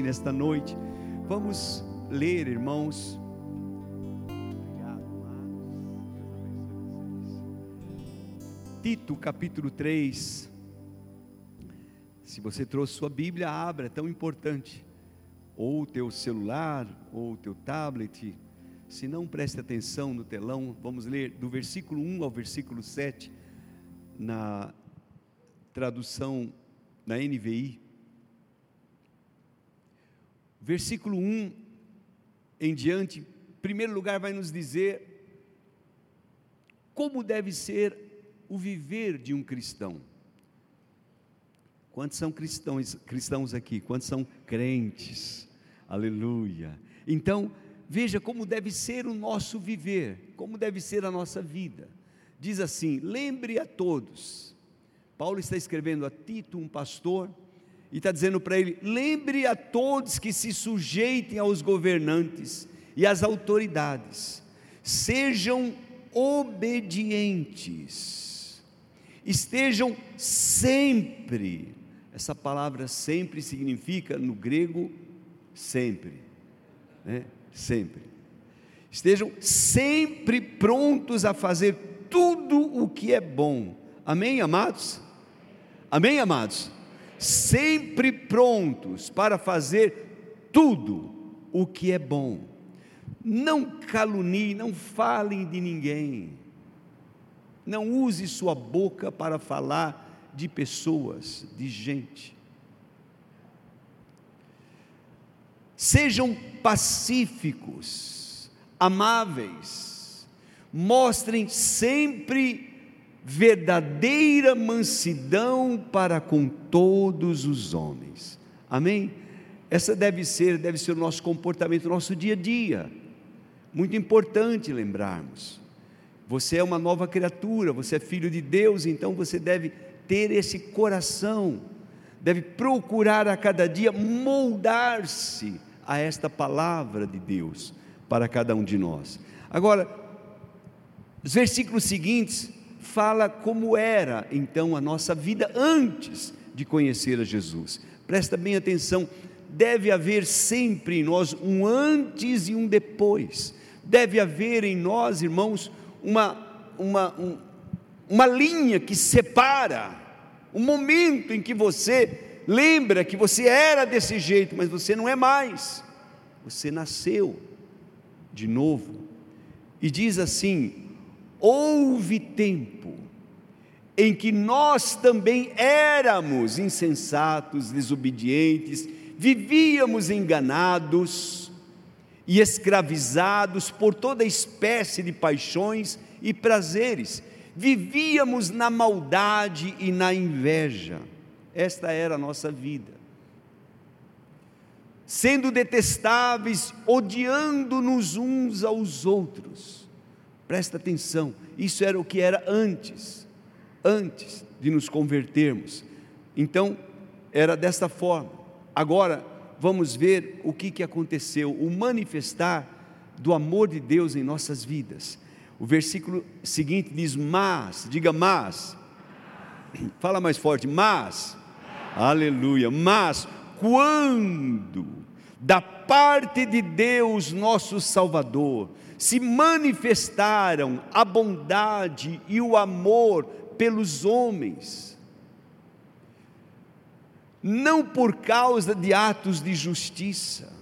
nesta noite. Vamos ler, irmãos. Tito capítulo 3. Se você trouxe sua Bíblia, abra, é tão importante. Ou o teu celular, ou o teu tablet. Se não, preste atenção no telão. Vamos ler do versículo 1 ao versículo 7, na tradução na NVI. Versículo 1 em diante, em primeiro lugar, vai nos dizer como deve ser o viver de um cristão. Quantos são cristãos, cristãos aqui? Quantos são crentes? Aleluia. Então, veja como deve ser o nosso viver, como deve ser a nossa vida. Diz assim: lembre a todos. Paulo está escrevendo a Tito, um pastor, e está dizendo para ele: lembre a todos que se sujeitem aos governantes e às autoridades, sejam obedientes, estejam sempre. Essa palavra sempre significa no grego sempre, né? Sempre. Estejam sempre prontos a fazer tudo o que é bom. Amém, amados? Amém, amados? Sempre prontos para fazer tudo o que é bom. Não caluniem, não falem de ninguém. Não use sua boca para falar de pessoas, de gente. Sejam pacíficos, amáveis, mostrem sempre verdadeira mansidão para com todos os homens. Amém? Essa deve ser, deve ser o nosso comportamento, o nosso dia a dia. Muito importante lembrarmos. Você é uma nova criatura, você é filho de Deus, então você deve ter esse coração, deve procurar a cada dia moldar-se a esta palavra de Deus para cada um de nós. Agora, os versículos seguintes fala como era então a nossa vida antes de conhecer a Jesus. Presta bem atenção, deve haver sempre em nós um antes e um depois. Deve haver em nós, irmãos, uma, uma, um, uma linha que separa o momento em que você lembra que você era desse jeito, mas você não é mais. Você nasceu de novo. E diz assim: houve tempo em que nós também éramos insensatos, desobedientes, vivíamos enganados e escravizados por toda espécie de paixões e prazeres, vivíamos na maldade e na inveja. Esta era a nossa vida. Sendo detestáveis, odiando-nos uns aos outros Presta atenção, isso era o que era antes, antes de nos convertermos. Então, era desta forma. Agora, vamos ver o que, que aconteceu, o manifestar do amor de Deus em nossas vidas. O versículo seguinte diz: Mas, diga mas, fala mais forte, mas, aleluia, mas, quando da parte de Deus, nosso Salvador, se manifestaram a bondade e o amor pelos homens, não por causa de atos de justiça,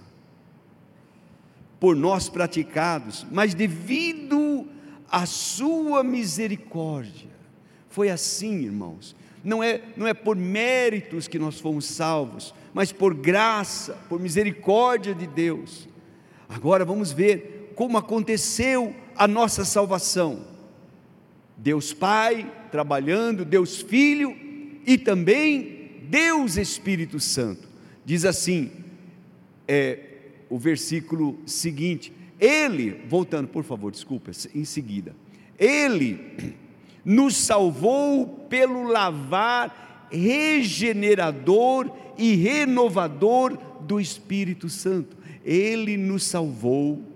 por nós praticados, mas devido à sua misericórdia. Foi assim, irmãos. Não é, não é por méritos que nós fomos salvos, mas por graça, por misericórdia de Deus. Agora vamos ver como aconteceu a nossa salvação. Deus Pai trabalhando, Deus Filho e também Deus Espírito Santo. Diz assim, é, o versículo seguinte: Ele, voltando, por favor, desculpa, em seguida, Ele nos salvou pelo lavar regenerador e renovador do Espírito Santo. Ele nos salvou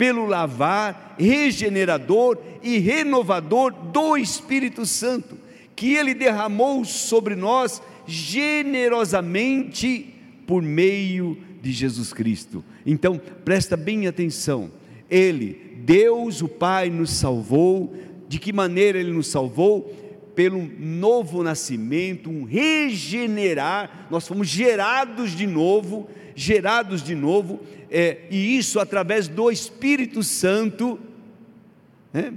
pelo lavar regenerador e renovador do Espírito Santo, que ele derramou sobre nós generosamente por meio de Jesus Cristo. Então, presta bem atenção. Ele, Deus o Pai, nos salvou. De que maneira ele nos salvou? Pelo novo nascimento, um regenerar. Nós fomos gerados de novo, gerados de novo, é, e isso através do Espírito Santo, né?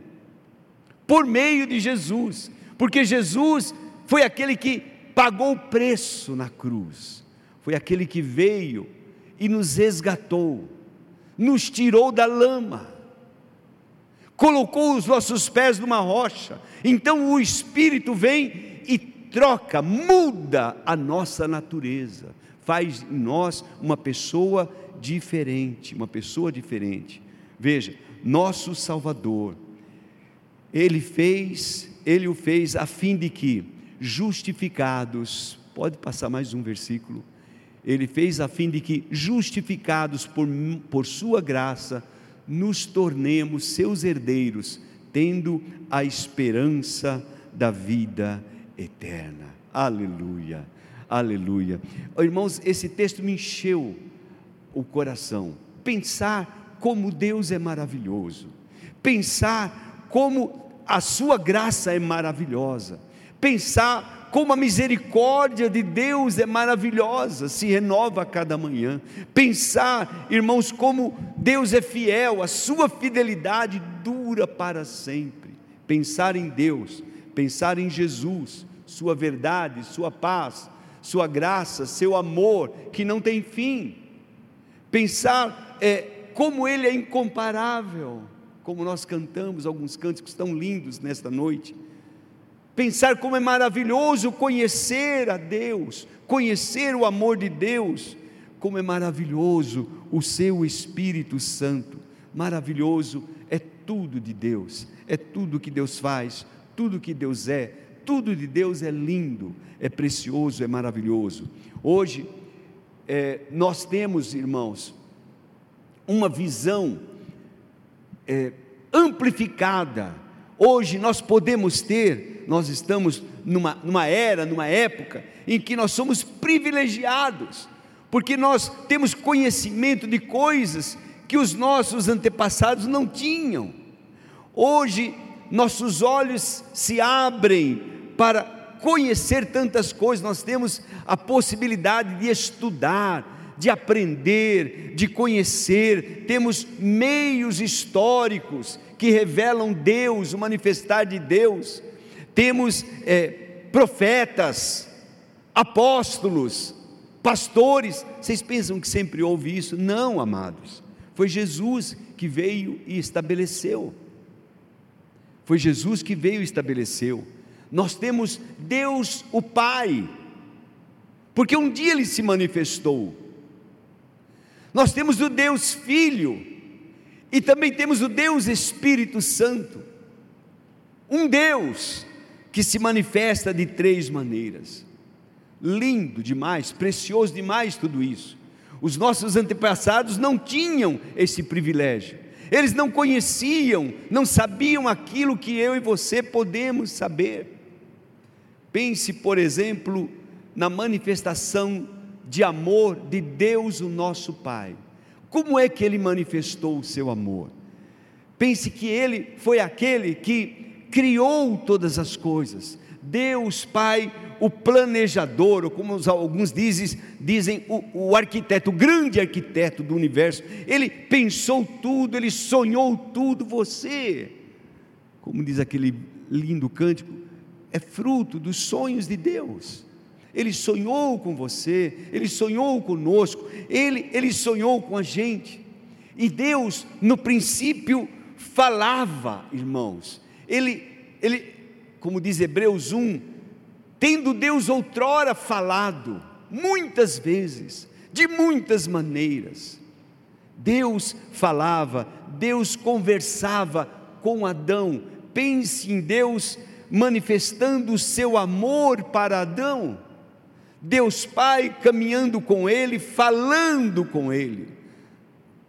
por meio de Jesus, porque Jesus foi aquele que pagou o preço na cruz, foi aquele que veio e nos resgatou, nos tirou da lama, colocou os nossos pés numa rocha. Então o Espírito vem e troca, muda a nossa natureza, faz em nós uma pessoa diferente, uma pessoa diferente. Veja, nosso Salvador, ele fez, ele o fez a fim de que justificados, pode passar mais um versículo, ele fez a fim de que, justificados por, por Sua graça, nos tornemos seus herdeiros, tendo a esperança da vida eterna. Aleluia, aleluia. Irmãos, esse texto me encheu o coração. Pensar como Deus é maravilhoso, pensar como a Sua graça é maravilhosa, pensar como a misericórdia de Deus é maravilhosa, se renova a cada manhã. Pensar, irmãos, como Deus é fiel, a sua fidelidade dura para sempre. Pensar em Deus, pensar em Jesus, sua verdade, sua paz, sua graça, seu amor, que não tem fim. Pensar é, como Ele é incomparável, como nós cantamos alguns cantos que estão lindos nesta noite pensar como é maravilhoso conhecer a Deus, conhecer o amor de Deus, como é maravilhoso o seu Espírito Santo. Maravilhoso é tudo de Deus, é tudo que Deus faz, tudo que Deus é, tudo de Deus é lindo, é precioso, é maravilhoso. Hoje, é, nós temos, irmãos, uma visão é, amplificada. Hoje nós podemos ter nós estamos numa, numa era, numa época em que nós somos privilegiados, porque nós temos conhecimento de coisas que os nossos antepassados não tinham. Hoje, nossos olhos se abrem para conhecer tantas coisas, nós temos a possibilidade de estudar, de aprender, de conhecer, temos meios históricos que revelam Deus, o manifestar de Deus temos é, profetas, apóstolos, pastores. Vocês pensam que sempre houve isso? Não, amados. Foi Jesus que veio e estabeleceu. Foi Jesus que veio e estabeleceu. Nós temos Deus o Pai, porque um dia ele se manifestou. Nós temos o Deus Filho, e também temos o Deus Espírito Santo. Um Deus que se manifesta de três maneiras. Lindo demais, precioso demais tudo isso. Os nossos antepassados não tinham esse privilégio. Eles não conheciam, não sabiam aquilo que eu e você podemos saber. Pense, por exemplo, na manifestação de amor de Deus, o nosso Pai. Como é que ele manifestou o seu amor? Pense que ele foi aquele que criou todas as coisas. Deus Pai, o planejador, ou como alguns dizem, dizem o, o, arquiteto, o grande arquiteto do universo, ele pensou tudo, ele sonhou tudo. Você, como diz aquele lindo cântico, é fruto dos sonhos de Deus. Ele sonhou com você, ele sonhou conosco, ele, ele sonhou com a gente. E Deus, no princípio, falava, irmãos, ele, ele, como diz Hebreus 1, tendo Deus outrora falado, muitas vezes, de muitas maneiras, Deus falava, Deus conversava com Adão. Pense em Deus manifestando o seu amor para Adão. Deus Pai caminhando com ele, falando com ele.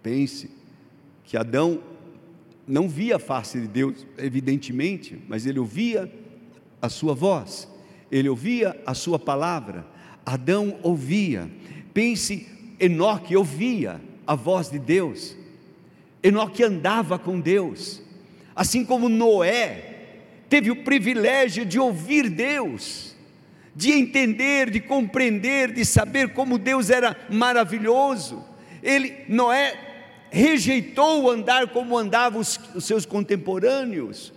Pense que Adão não via a face de Deus, evidentemente, mas ele ouvia a sua voz, ele ouvia a sua palavra. Adão ouvia. Pense, Enoque ouvia a voz de Deus, Enoque andava com Deus, assim como Noé teve o privilégio de ouvir Deus, de entender, de compreender, de saber como Deus era maravilhoso. Ele, Noé, rejeitou andar como andavam os, os seus contemporâneos,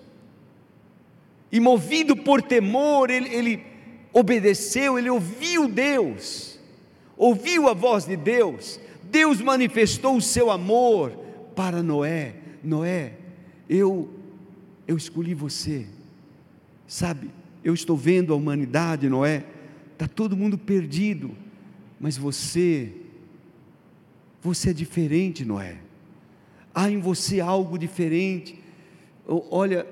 e movido por temor, ele, ele obedeceu, ele ouviu Deus, ouviu a voz de Deus, Deus manifestou o seu amor para Noé. Noé, eu eu escolhi você. Sabe, eu estou vendo a humanidade, Noé, está todo mundo perdido, mas você, você é diferente, Noé. Há em você algo diferente. Olha,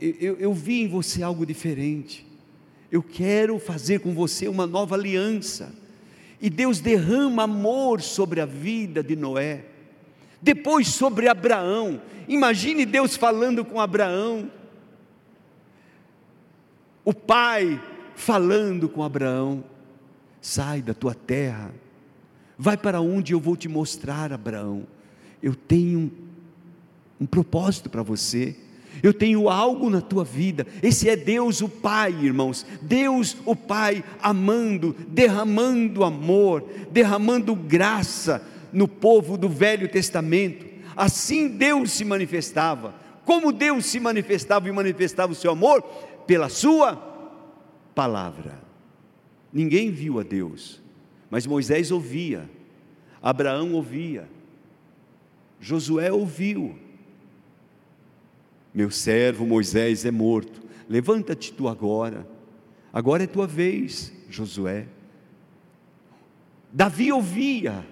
eu, eu vi em você algo diferente. Eu quero fazer com você uma nova aliança. E Deus derrama amor sobre a vida de Noé. Depois sobre Abraão. Imagine Deus falando com Abraão. O pai falando com Abraão: Sai da tua terra, vai para onde eu vou te mostrar, Abraão. Eu tenho um, um propósito para você eu tenho algo na tua vida. Esse é Deus o Pai, irmãos. Deus o Pai amando, derramando amor, derramando graça no povo do Velho Testamento. Assim Deus se manifestava. Como Deus se manifestava e manifestava o seu amor? Pela sua palavra. Ninguém viu a Deus, mas Moisés ouvia, Abraão ouvia, Josué ouviu, meu servo Moisés é morto. Levanta-te tu agora. Agora é tua vez, Josué. Davi ouvia.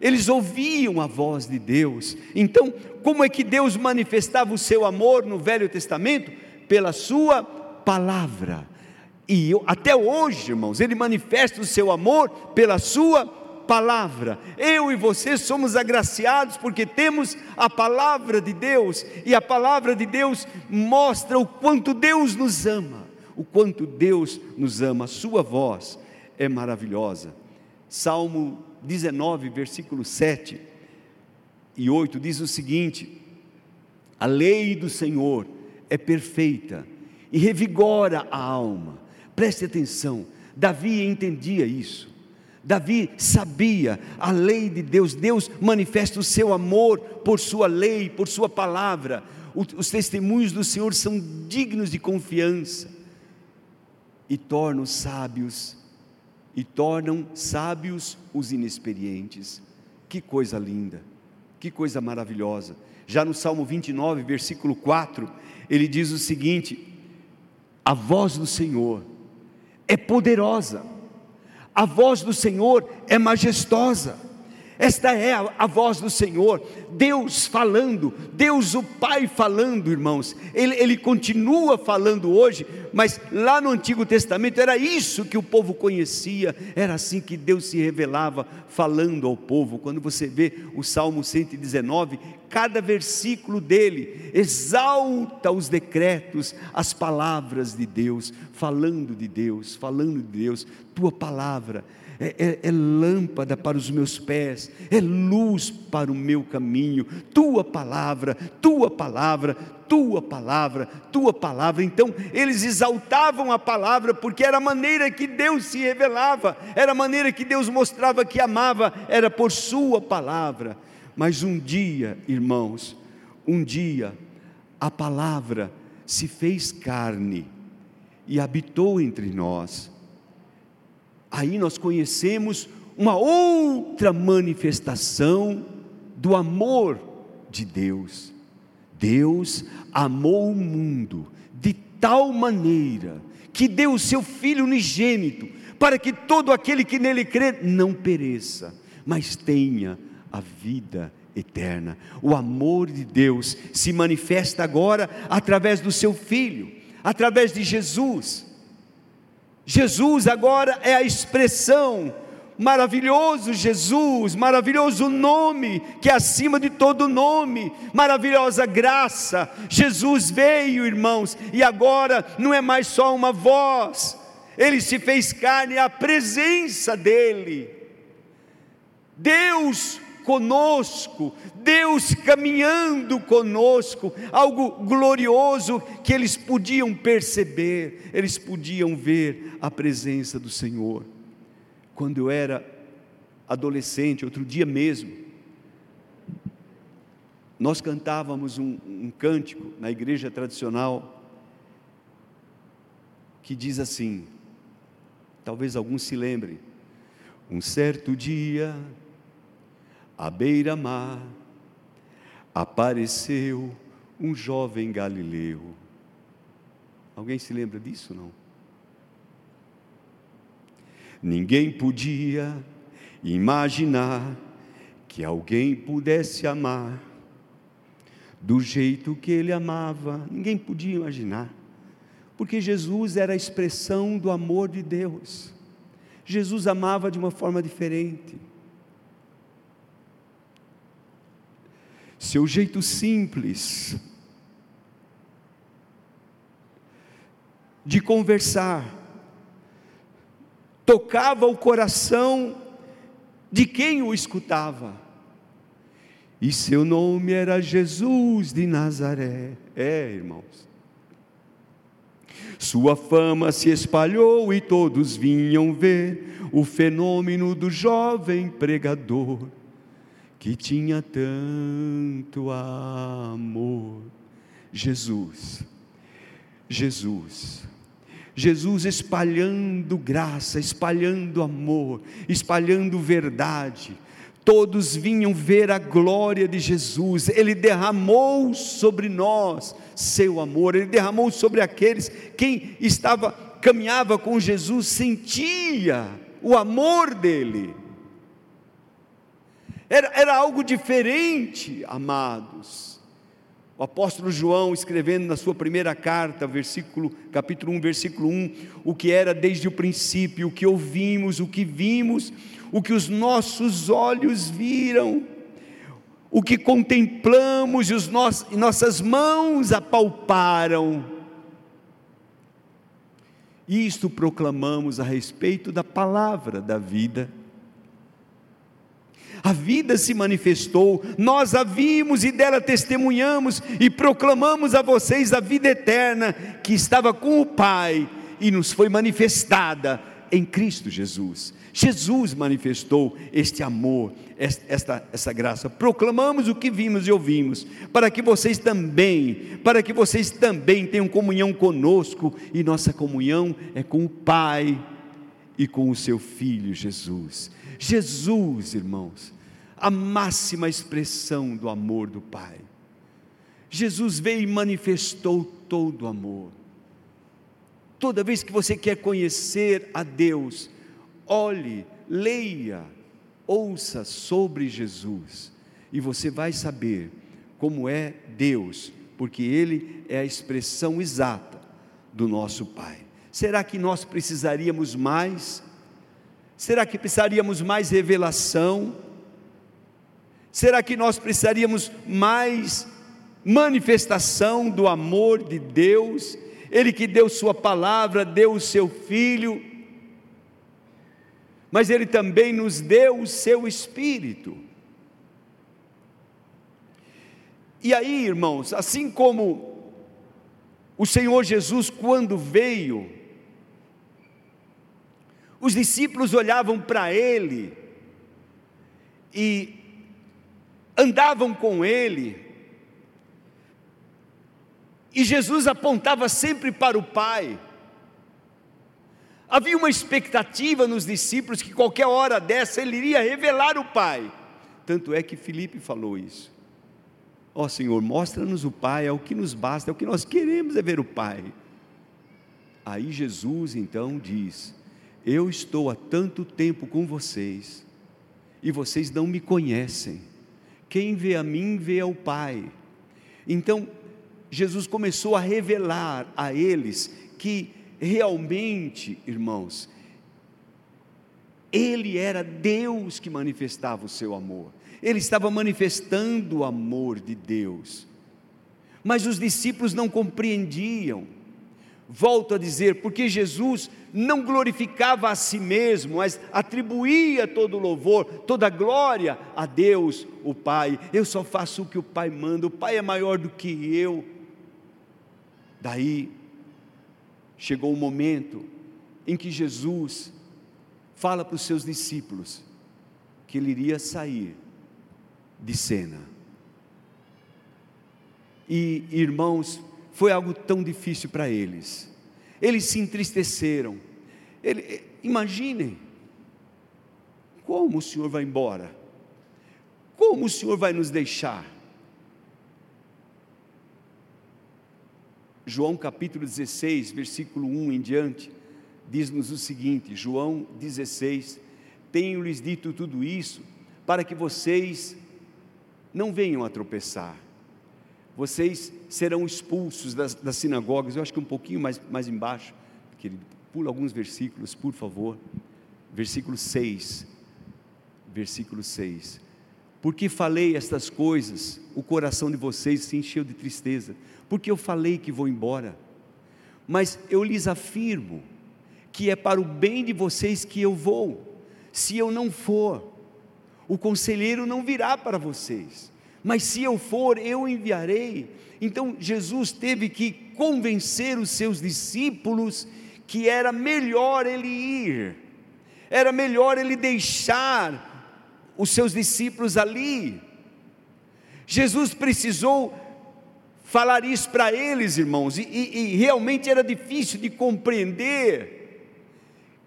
Eles ouviam a voz de Deus. Então, como é que Deus manifestava o seu amor no Velho Testamento? Pela sua palavra. E eu, até hoje, irmãos, ele manifesta o seu amor pela sua palavra. Eu e você somos agraciados porque temos a palavra de Deus, e a palavra de Deus mostra o quanto Deus nos ama, o quanto Deus nos ama. A sua voz é maravilhosa. Salmo 19, versículo 7 e 8 diz o seguinte: A lei do Senhor é perfeita e revigora a alma. Preste atenção, Davi entendia isso. Davi sabia a lei de Deus, Deus manifesta o seu amor por sua lei, por sua palavra. Os testemunhos do Senhor são dignos de confiança e tornam sábios e tornam sábios os inexperientes. Que coisa linda, que coisa maravilhosa. Já no Salmo 29, versículo 4, ele diz o seguinte: A voz do Senhor é poderosa a voz do Senhor é majestosa. Esta é a, a, voz do Senhor, Deus falando, Deus o Pai falando, irmãos. Ele, ele continua falando hoje, mas lá no Antigo Testamento era isso que o povo conhecia, era assim que Deus se revelava falando ao povo. Quando você vê o Salmo 119, cada versículo dele exalta os decretos, as palavras de Deus, falando de Deus, falando de Deus, tua palavra é, é, é, lâmpada para os meus pés, é luz para o meu caminho, tua palavra, tua palavra, tua palavra, tua palavra. Então, eles exaltavam a palavra, porque era a maneira que Deus se revelava, era a maneira que Deus mostrava que amava, era por Sua palavra. Mas um dia, irmãos, um dia, a palavra se fez carne e habitou entre nós aí nós conhecemos uma outra manifestação do amor de Deus. Deus amou o mundo de tal maneira que deu o seu Filho unigênito, para que todo aquele que nele crê não pereça, mas tenha a vida eterna. O amor de Deus se manifesta agora através do seu Filho, através de Jesus. Jesus agora é a expressão, maravilhoso Jesus, maravilhoso nome, que é acima de todo nome, maravilhosa graça. Jesus veio, irmãos, e agora não é mais só uma voz, ele se fez carne, é a presença dele. Deus conosco, Deus caminhando conosco, algo glorioso que eles podiam perceber, eles podiam ver a presença do Senhor. Quando eu era adolescente, outro dia mesmo, nós cantávamos um, um cântico na igreja tradicional que diz assim: talvez alguns se lembrem, um certo dia à beira-mar, apareceu um jovem galileu. Alguém se lembra disso, não? Ninguém podia imaginar que alguém pudesse amar do jeito que ele amava. Ninguém podia imaginar, porque Jesus era a expressão do amor de Deus. Jesus amava de uma forma diferente. Seu jeito simples de conversar, tocava o coração de quem o escutava. E seu nome era Jesus de Nazaré. É, irmãos. Sua fama se espalhou e todos vinham ver o fenômeno do jovem pregador que tinha tanto amor. Jesus, Jesus, Jesus espalhando graça, espalhando amor, espalhando verdade. Todos vinham ver a glória de Jesus, Ele derramou sobre nós seu amor, Ele derramou sobre aqueles, quem estava, caminhava com Jesus, sentia o amor dEle era, era algo diferente, amados. O apóstolo João, escrevendo na sua primeira carta, versículo, capítulo 1, versículo 1, o que era desde o princípio, o que ouvimos, o que vimos, o que os nossos olhos viram, o que contemplamos e os nossos, nossas mãos apalparam. Isto proclamamos a respeito da palavra da vida a vida se manifestou, nós a vimos e dela testemunhamos e proclamamos a vocês a vida eterna que estava com o Pai e nos foi manifestada em Cristo Jesus. Jesus manifestou este amor, esta, essa graça. Proclamamos o que vimos e ouvimos, para que vocês também, para que vocês também tenham comunhão conosco, e nossa comunhão é com o Pai e com o seu Filho Jesus. Jesus, irmãos, a máxima expressão do amor do Pai. Jesus veio e manifestou todo o amor. Toda vez que você quer conhecer a Deus, olhe, leia, ouça sobre Jesus, e você vai saber como é Deus, porque Ele é a expressão exata do nosso Pai. Será que nós precisaríamos mais? Será que precisaríamos mais revelação? Será que nós precisaríamos mais manifestação do amor de Deus? Ele que deu Sua palavra, deu o Seu Filho, mas Ele também nos deu o Seu Espírito. E aí, irmãos, assim como o Senhor Jesus, quando veio, os discípulos olhavam para Ele e andavam com ele, e Jesus apontava sempre para o Pai. Havia uma expectativa nos discípulos que qualquer hora dessa ele iria revelar o Pai. Tanto é que Filipe falou isso. Ó oh, Senhor, mostra-nos o Pai, é o que nos basta, é o que nós queremos é ver o Pai. Aí Jesus então diz: Eu estou há tanto tempo com vocês e vocês não me conhecem quem vê a mim, vê ao Pai. Então, Jesus começou a revelar a eles que realmente, irmãos, Ele era Deus que manifestava o seu amor, Ele estava manifestando o amor de Deus, mas os discípulos não compreendiam, Volto a dizer, porque Jesus não glorificava a si mesmo, mas atribuía todo o louvor, toda a glória a Deus, o Pai. Eu só faço o que o Pai manda, o Pai é maior do que eu. Daí chegou o momento em que Jesus fala para os seus discípulos que ele iria sair de cena. E irmãos, foi algo tão difícil para eles. Eles se entristeceram. Ele, imaginem, como o Senhor vai embora? Como o Senhor vai nos deixar? João capítulo 16, versículo 1 em diante, diz-nos o seguinte: João 16: Tenho-lhes dito tudo isso para que vocês não venham a tropeçar vocês serão expulsos das, das, sinagogas. Eu acho que um pouquinho mais, mais embaixo, querido, pula alguns versículos, por favor. Versículo 6. Versículo 6. Porque falei estas coisas, o coração de vocês se encheu de tristeza, porque eu falei que vou embora. Mas eu lhes afirmo que é para o bem de vocês que eu vou. Se eu não for, o conselheiro não virá para vocês mas se eu for, eu enviarei. Então Jesus teve que convencer os seus discípulos que era melhor ele ir, era melhor ele deixar os seus discípulos ali. Jesus precisou falar isso para eles, irmãos, e, e, realmente era difícil de compreender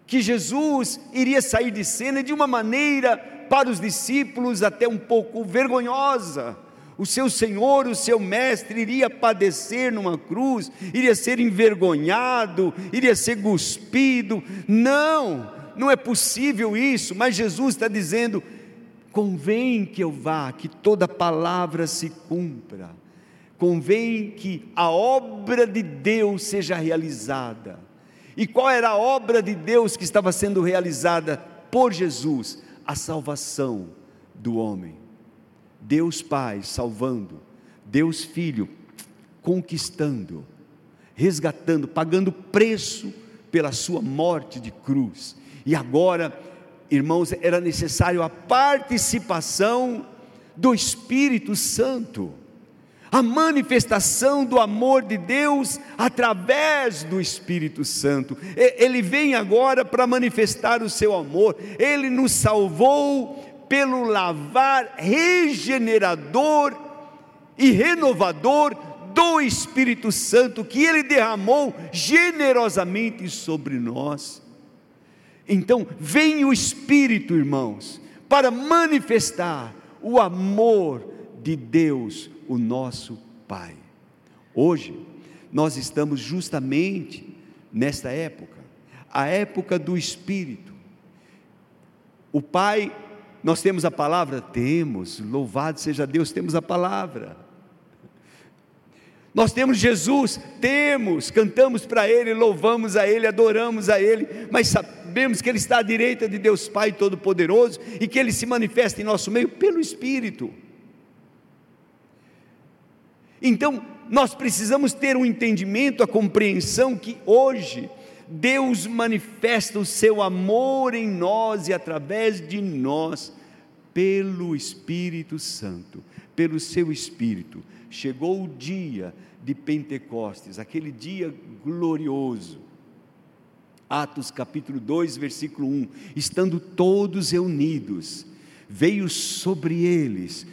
que Jesus iria sair de cena de uma maneira para os discípulos até um pouco vergonhosa. O seu Senhor, o seu Mestre, iria padecer numa cruz, iria ser envergonhado, iria ser cuspido. Não, não é possível isso, mas Jesus está dizendo: convém que eu vá, que toda palavra se cumpra, convém que a obra de Deus seja realizada. E qual era a obra de Deus que estava sendo realizada por Jesus? A salvação do homem. Deus Pai salvando, Deus Filho conquistando, resgatando, pagando preço pela sua morte de cruz. E agora, irmãos, era necessário a participação do Espírito Santo a manifestação do amor de Deus através do Espírito Santo. Ele vem agora para manifestar o seu amor. Ele nos salvou pelo lavar regenerador e renovador do Espírito Santo que ele derramou generosamente sobre nós. Então, vem o Espírito, irmãos, para manifestar o amor de Deus o nosso Pai. Hoje, nós estamos justamente nesta época, a época do Espírito. O Pai, nós temos a palavra? Temos, louvado seja Deus, temos a palavra. Nós temos Jesus, temos, cantamos para Ele, louvamos a Ele, adoramos a Ele, mas sabemos que Ele está à direita de Deus Pai Todo-Poderoso e que Ele se manifesta em nosso meio pelo Espírito. Então, nós precisamos ter um entendimento, a compreensão que hoje Deus manifesta o seu amor em nós e através de nós, pelo Espírito Santo, pelo seu Espírito. Chegou o dia de Pentecostes, aquele dia glorioso. Atos capítulo 2, versículo 1: estando todos reunidos, veio sobre eles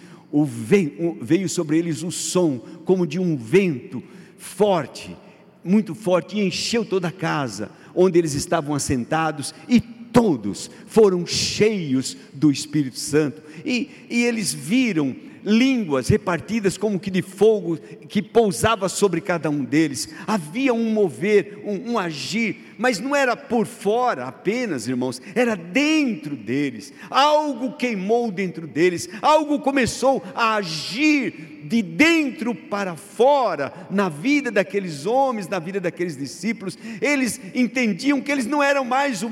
veio sobre eles o som como de um vento forte, muito forte, e encheu toda a casa onde eles estavam assentados, e todos foram cheios do Espírito Santo, e, e eles viram línguas repartidas como que de fogo que pousava sobre cada um deles. Havia um mover, um, um, agir, mas não era por fora apenas, irmãos, era dentro deles. Algo queimou dentro deles, algo começou a agir de dentro para fora na vida daqueles homens, na vida daqueles discípulos. Eles entendiam que eles não eram mais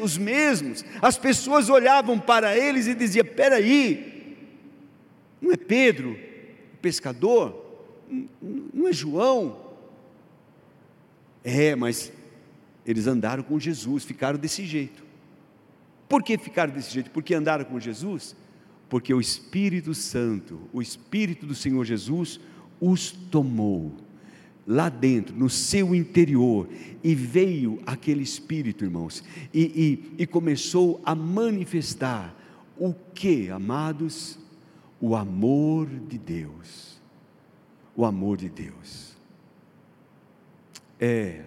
os mesmos. As pessoas olhavam para eles e diziam: "Peraí, não é Pedro, o pescador? Não é João? É, mas eles andaram com Jesus, ficaram desse jeito. Por que ficaram desse jeito? Porque andaram com Jesus? Porque o Espírito Santo, o Espírito do Senhor Jesus, os tomou lá dentro, no seu interior, e veio aquele Espírito, irmãos, e, e, e começou a manifestar o que, amados? O amor de Deus. O amor de Deus. É.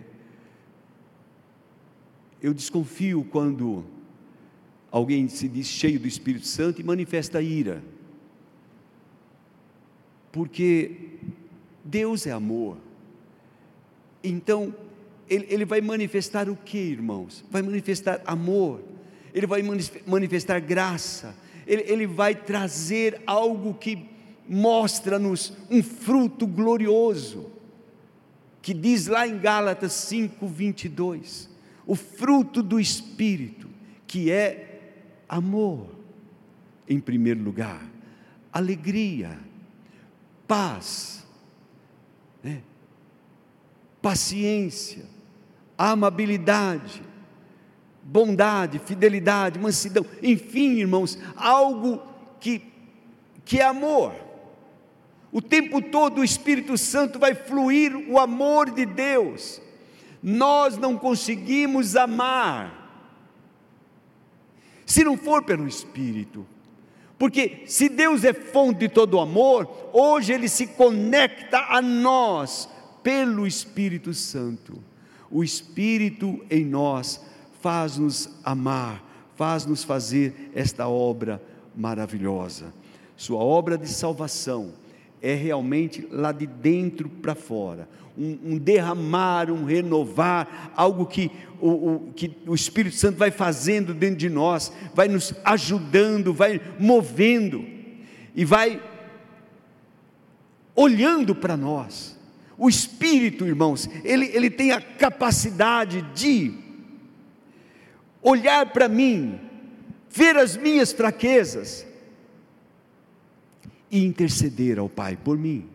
Eu desconfio quando alguém se diz cheio do Espírito Santo e manifesta ira. Porque Deus é amor. Então, ele, ele vai manifestar o que, irmãos? Vai manifestar amor, ele vai manifestar graça, ele, ele vai trazer algo que mostra-nos um fruto glorioso, que diz lá em Gálatas 5, 22, o fruto do Espírito, que é amor, em primeiro lugar, alegria, paz, né? paciência, amabilidade, bondade, fidelidade, mansidão, enfim, irmãos, algo que, que é amor. O tempo todo o Espírito Santo vai fluir o amor de Deus. Nós não conseguimos amar se não for pelo Espírito. Porque se Deus é fonte de todo amor, hoje Ele se conecta a nós pelo Espírito Santo. O Espírito em nós faz-nos amar, faz-nos fazer esta obra maravilhosa. Sua obra de salvação é realmente lá de dentro para fora, um, um, derramar, um renovar, algo que o, o, que o Espírito Santo vai fazendo dentro de nós, vai nos ajudando, vai movendo e vai olhando para nós. O Espírito, irmãos, ele, ele tem a capacidade de olhar para mim, ver as minhas fraquezas e interceder ao Pai por mim,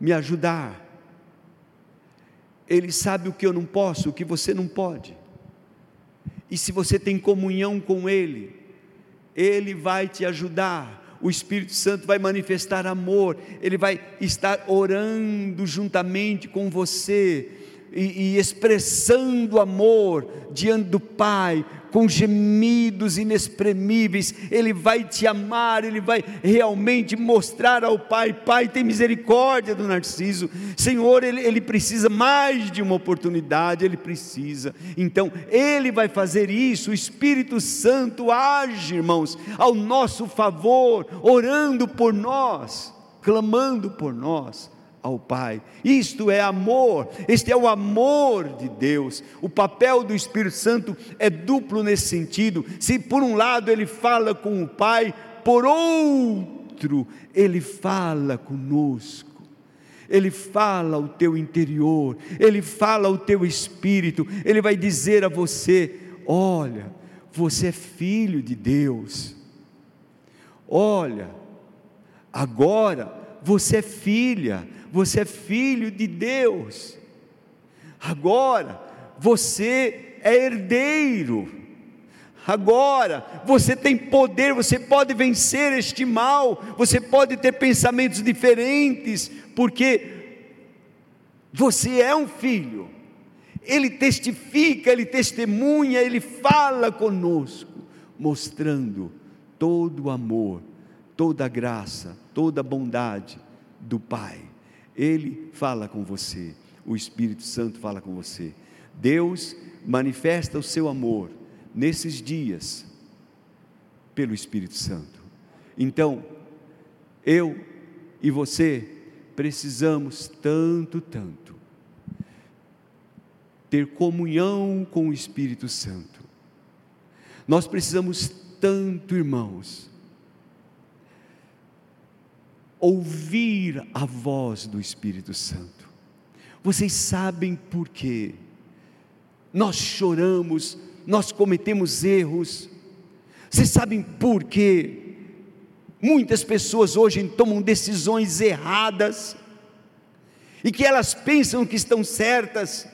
me ajudar. Ele sabe o que eu não posso, o que você não pode. E se você tem comunhão com Ele, Ele vai te ajudar o Espírito Santo vai manifestar amor, ele vai estar orando juntamente com você e, e expressando amor diante do Pai, com gemidos inexprimíveis, Ele vai te amar, Ele vai realmente mostrar ao Pai: Pai, tem misericórdia do Narciso, Senhor, ele, ele precisa mais de uma oportunidade, ele precisa, então Ele vai fazer isso, o Espírito Santo age, irmãos, ao nosso favor, orando por nós, clamando por nós ao Pai. Isto é amor, este é o amor de Deus. O papel do Espírito Santo é duplo nesse sentido. Se por um lado ele fala com o Pai, por outro ele fala conosco. Ele fala ao teu interior, ele fala ao teu espírito, ele vai dizer a você: olha, você é filho de Deus. Olha, agora você é filha, você é filho de Deus. Agora, você é herdeiro. Agora, você tem poder, você pode vencer este mal, você pode ter pensamentos diferentes, porque você é um filho. Ele testifica, ele testemunha, ele fala conosco, mostrando todo o amor, toda a graça, toda a bondade do Pai. Ele fala com você, o Espírito Santo fala com você. Deus manifesta o seu amor nesses dias pelo Espírito Santo. Então, eu e você precisamos tanto, tanto ter comunhão com o Espírito Santo. Nós precisamos tanto, irmãos, ouvir a voz do Espírito Santo. Vocês sabem por quê? Nós choramos, nós cometemos erros. Vocês sabem por quê? Muitas pessoas hoje tomam decisões erradas e que elas pensam que estão certas,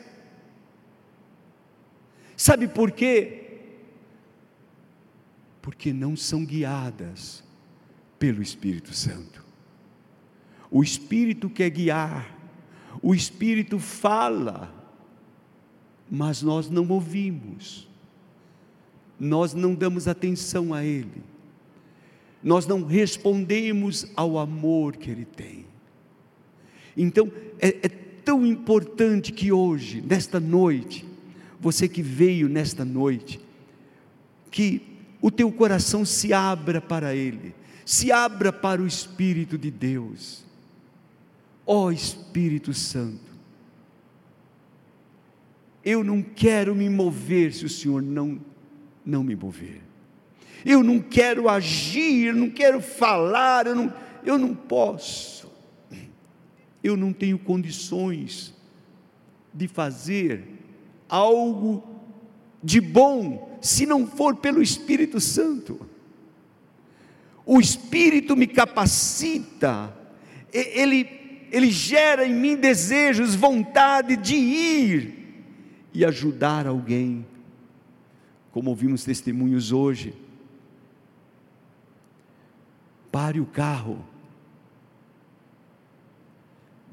Sabe por quê? Porque não são guiadas pelo Espírito Santo. O Espírito quer guiar, o Espírito fala, mas nós não ouvimos, nós não damos atenção a Ele, nós não respondemos ao amor que Ele tem. Então, é, é tão importante que hoje, nesta noite, você que veio nesta noite, que o teu coração se abra para Ele, se abra para o Espírito de Deus. Ó oh, Espírito Santo, eu não quero me mover se o Senhor não, não me mover. Eu não quero agir, eu não quero falar, eu não, eu não posso. Eu não tenho condições de fazer algo de bom se não for pelo Espírito Santo. O Espírito me capacita, ele, ele gera em mim desejos, vontade de ir e ajudar alguém, como ouvimos testemunhos hoje. Pare o carro,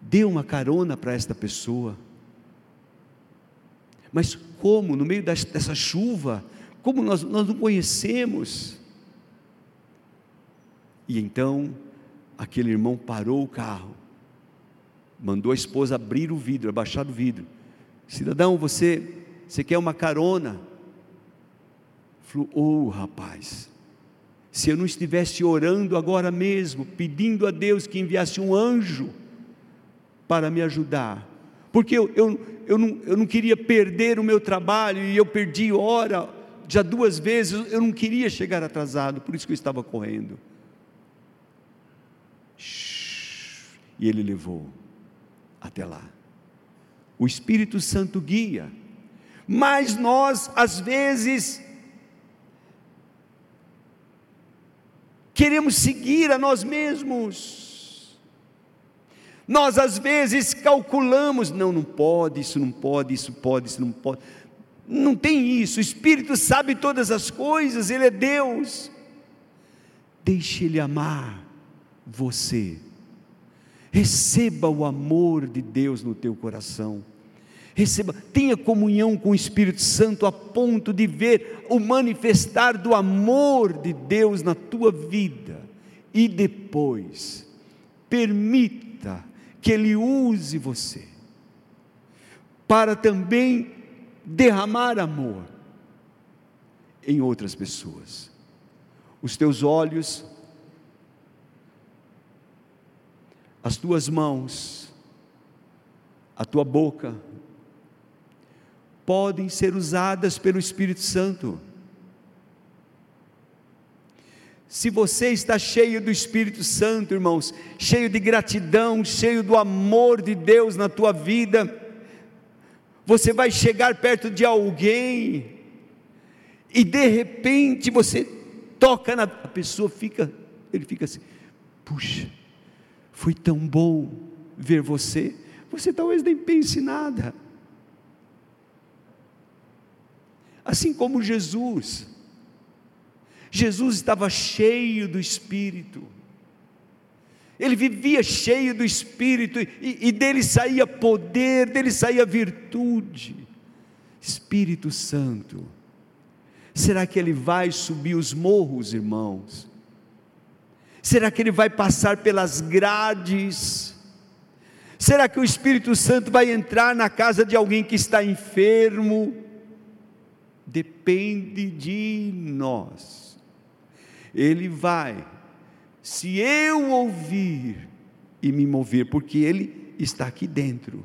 dê uma carona para esta pessoa mas como, no meio dessa chuva, como nós, nós não conhecemos? E então, aquele irmão parou o carro, mandou a esposa abrir o vidro, abaixar o vidro. Cidadão, você, você quer uma carona? Falou, oh rapaz, se eu não estivesse orando agora mesmo, pedindo a Deus que enviasse um anjo para me ajudar, porque eu, eu, eu, não, eu não queria perder o meu trabalho e eu perdi hora, já duas vezes, eu não queria chegar atrasado, por isso que eu estava correndo. E ele levou até lá. O Espírito Santo guia, mas nós, às vezes, queremos seguir a nós mesmos nós às vezes calculamos, não, não pode, isso não pode, isso pode, isso não pode. Não tem isso, o Espírito sabe todas as coisas, Ele é Deus. Deixe Ele amar você. Receba o amor de Deus no teu coração. Receba, tenha comunhão com o Espírito Santo a ponto de ver o manifestar do amor de Deus na tua vida. E depois, permita que Ele use você para também derramar amor em outras pessoas. Os teus olhos, as tuas mãos, a tua boca, podem ser usadas pelo Espírito Santo. Se você está cheio do Espírito Santo, irmãos, cheio de gratidão, cheio do amor de Deus na tua vida, você vai chegar perto de alguém e de repente você toca na a pessoa fica, ele fica assim: "Puxa, foi tão bom ver você. Você talvez nem pense nada." Assim como Jesus, Jesus estava cheio do Espírito, ele vivia cheio do Espírito, e, e dele saía poder, dele saía virtude. Espírito Santo, será que ele vai subir os morros, irmãos? Será que ele vai passar pelas grades? Será que o Espírito Santo vai entrar na casa de alguém que está enfermo? Depende de nós. Ele vai, se eu ouvir e me mover, porque Ele está aqui dentro,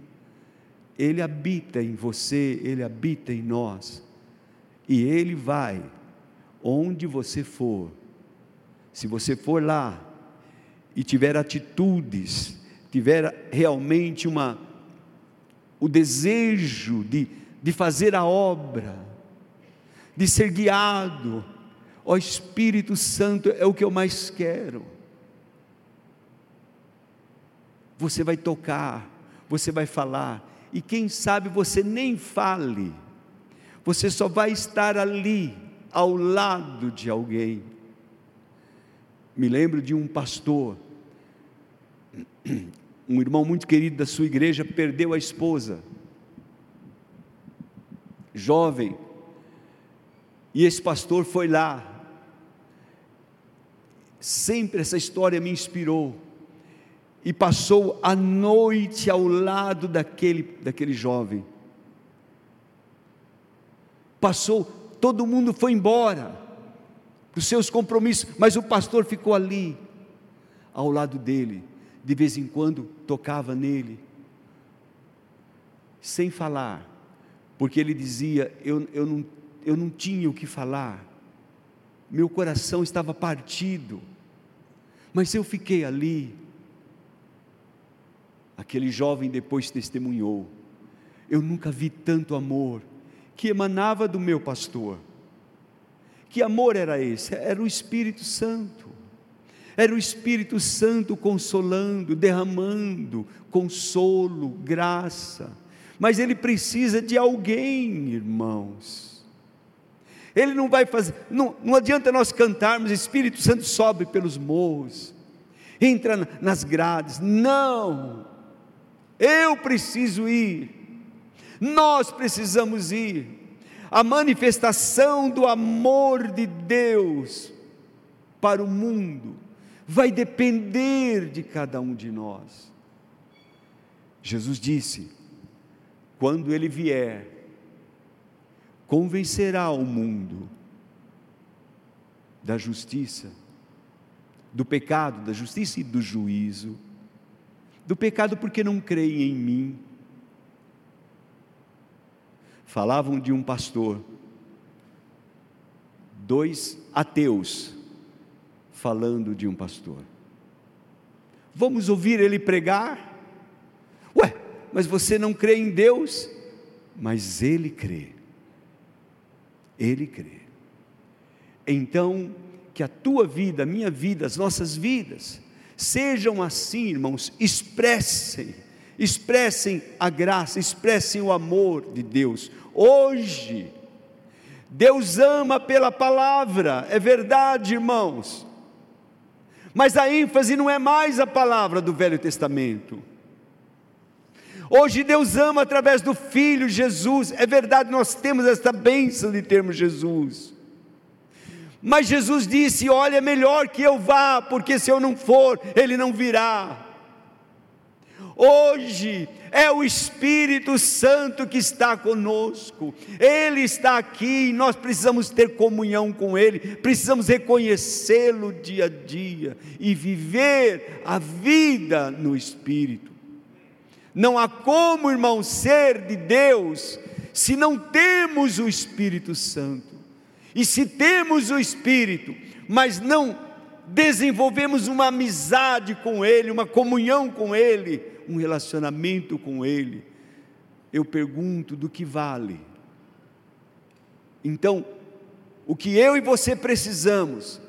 Ele habita em você, Ele habita em nós, e Ele vai, onde você for, se você for lá e tiver atitudes, tiver realmente uma, o desejo de, de fazer a obra, de ser guiado, Ó Espírito Santo, é o que eu mais quero. Você vai tocar, você vai falar, e quem sabe você nem fale, você só vai estar ali, ao lado de alguém. Me lembro de um pastor, um irmão muito querido da sua igreja, perdeu a esposa, jovem, e esse pastor foi lá. Sempre essa história me inspirou. E passou a noite ao lado daquele, daquele jovem. Passou, todo mundo foi embora os seus compromissos, mas o pastor ficou ali, ao lado dele, de vez em quando tocava nele, sem falar, porque ele dizia: Eu, eu, não, eu não tinha o que falar, meu coração estava partido, mas eu fiquei ali. Aquele jovem depois testemunhou: Eu nunca vi tanto amor que emanava do meu pastor. Que amor era esse? Era o Espírito Santo. Era o Espírito Santo consolando, derramando consolo, graça. Mas ele precisa de alguém, irmãos. Ele não vai fazer, não, não adianta nós cantarmos, Espírito Santo sobe pelos morros, entra nas grades. Não, eu preciso ir, nós precisamos ir a manifestação do amor de Deus para o mundo vai depender de cada um de nós. Jesus disse: quando ele vier, convencerá o mundo da justiça, do pecado, da justiça e do juízo. Do pecado porque não creem em mim, falavam de um pastor, dois ateus falando de um pastor. Vamos ouvir ele pregar? Ué, mas você não crê em Deus? Mas ele crê. Ele crê. Então, que a tua vida, a minha vida, as nossas vidas, sejam assim, irmãos, expressem, expressem a graça, expressem o amor de Deus, hoje. Deus ama pela palavra, é verdade, irmãos. Mas a ênfase não é mais a palavra do Velho Testamento. Hoje Deus ama através do Filho Jesus, é verdade, nós temos esta bênção de termos Jesus. Mas Jesus disse: Olha, é melhor que eu vá, porque se eu não for, Ele não virá. Hoje é o Espírito Santo que está conosco, Ele está aqui, nós precisamos ter comunhão com Ele, precisamos reconhecê-lo dia a dia e viver a vida no Espírito. Não há como, irmão, ser de Deus se não temos o Espírito Santo. E se temos o Espírito, mas não desenvolvemos uma amizade com Ele, uma comunhão com Ele, um relacionamento com Ele, eu pergunto do que vale. Então, o que eu e você precisamos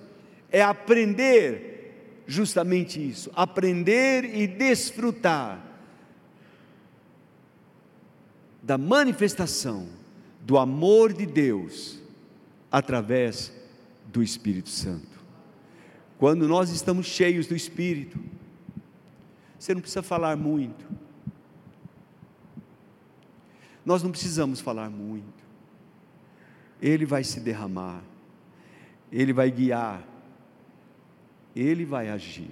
é aprender justamente isso, aprender e desfrutar da manifestação do amor de Deus através do Espírito Santo. Quando nós estamos cheios do Espírito, você não precisa falar muito. Nós não precisamos falar muito. Ele vai se derramar, Ele vai guiar, Ele vai agir.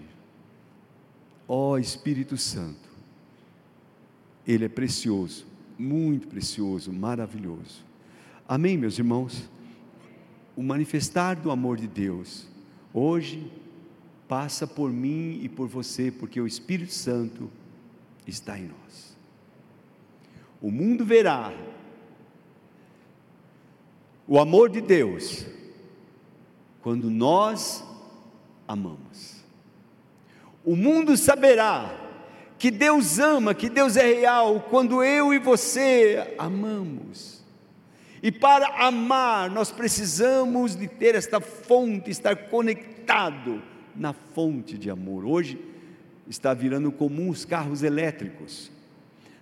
Ó oh, Espírito Santo, Ele é precioso, muito precioso, maravilhoso. Amém, meus irmãos? O manifestar do amor de Deus, hoje, passa por mim e por você, porque o Espírito Santo está em nós. O mundo verá o amor de Deus quando nós amamos. O mundo saberá que Deus ama, que Deus é real, quando eu e você amamos. E para amar, nós precisamos de ter esta fonte, estar conectado na fonte de amor. Hoje está virando comum os carros elétricos.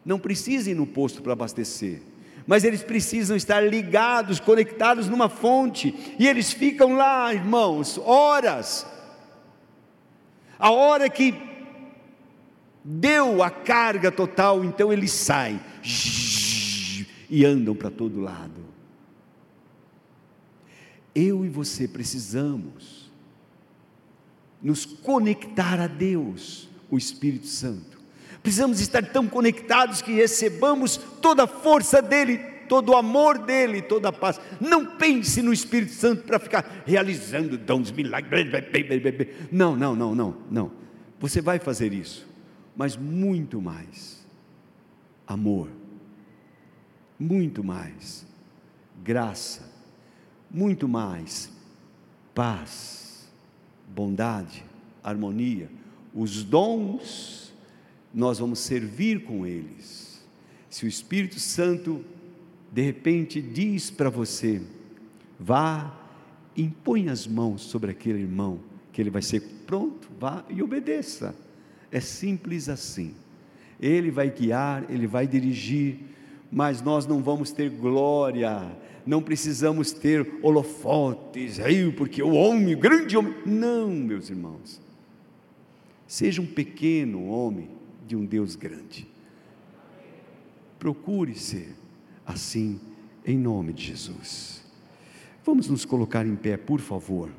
Não precisa ir no posto para abastecer. mas eles precisam estar ligados, conectados numa fonte, e eles ficam lá, irmãos, horas. A hora que deu a carga total, então eles saem e andam para todo lado. Eu e você precisamos nos conectar a Deus, o Espírito Santo. Precisamos estar tão conectados que recebamos toda a força dele, todo o amor dele, toda a paz. Não pense no Espírito Santo para ficar realizando dons, milagres. Não, não, não, não, não. Você vai fazer isso, mas muito mais amor, muito mais graça, muito mais paz, bondade, harmonia. Os dons, nós vamos servir com eles. Se o Espírito Santo, de repente, diz para você, vá, impõe as mãos sobre aquele irmão, que ele vai ser pronto, vá e obedeça. É simples assim. Ele vai guiar, ele vai dirigir, mas nós não vamos ter glória, não precisamos ter holofotes, aí, porque o homem, o grande homem. Não, meus irmãos. Seja um pequeno homem de um Deus grande. Procure ser assim, em nome de Jesus. Vamos nos colocar em pé, por favor.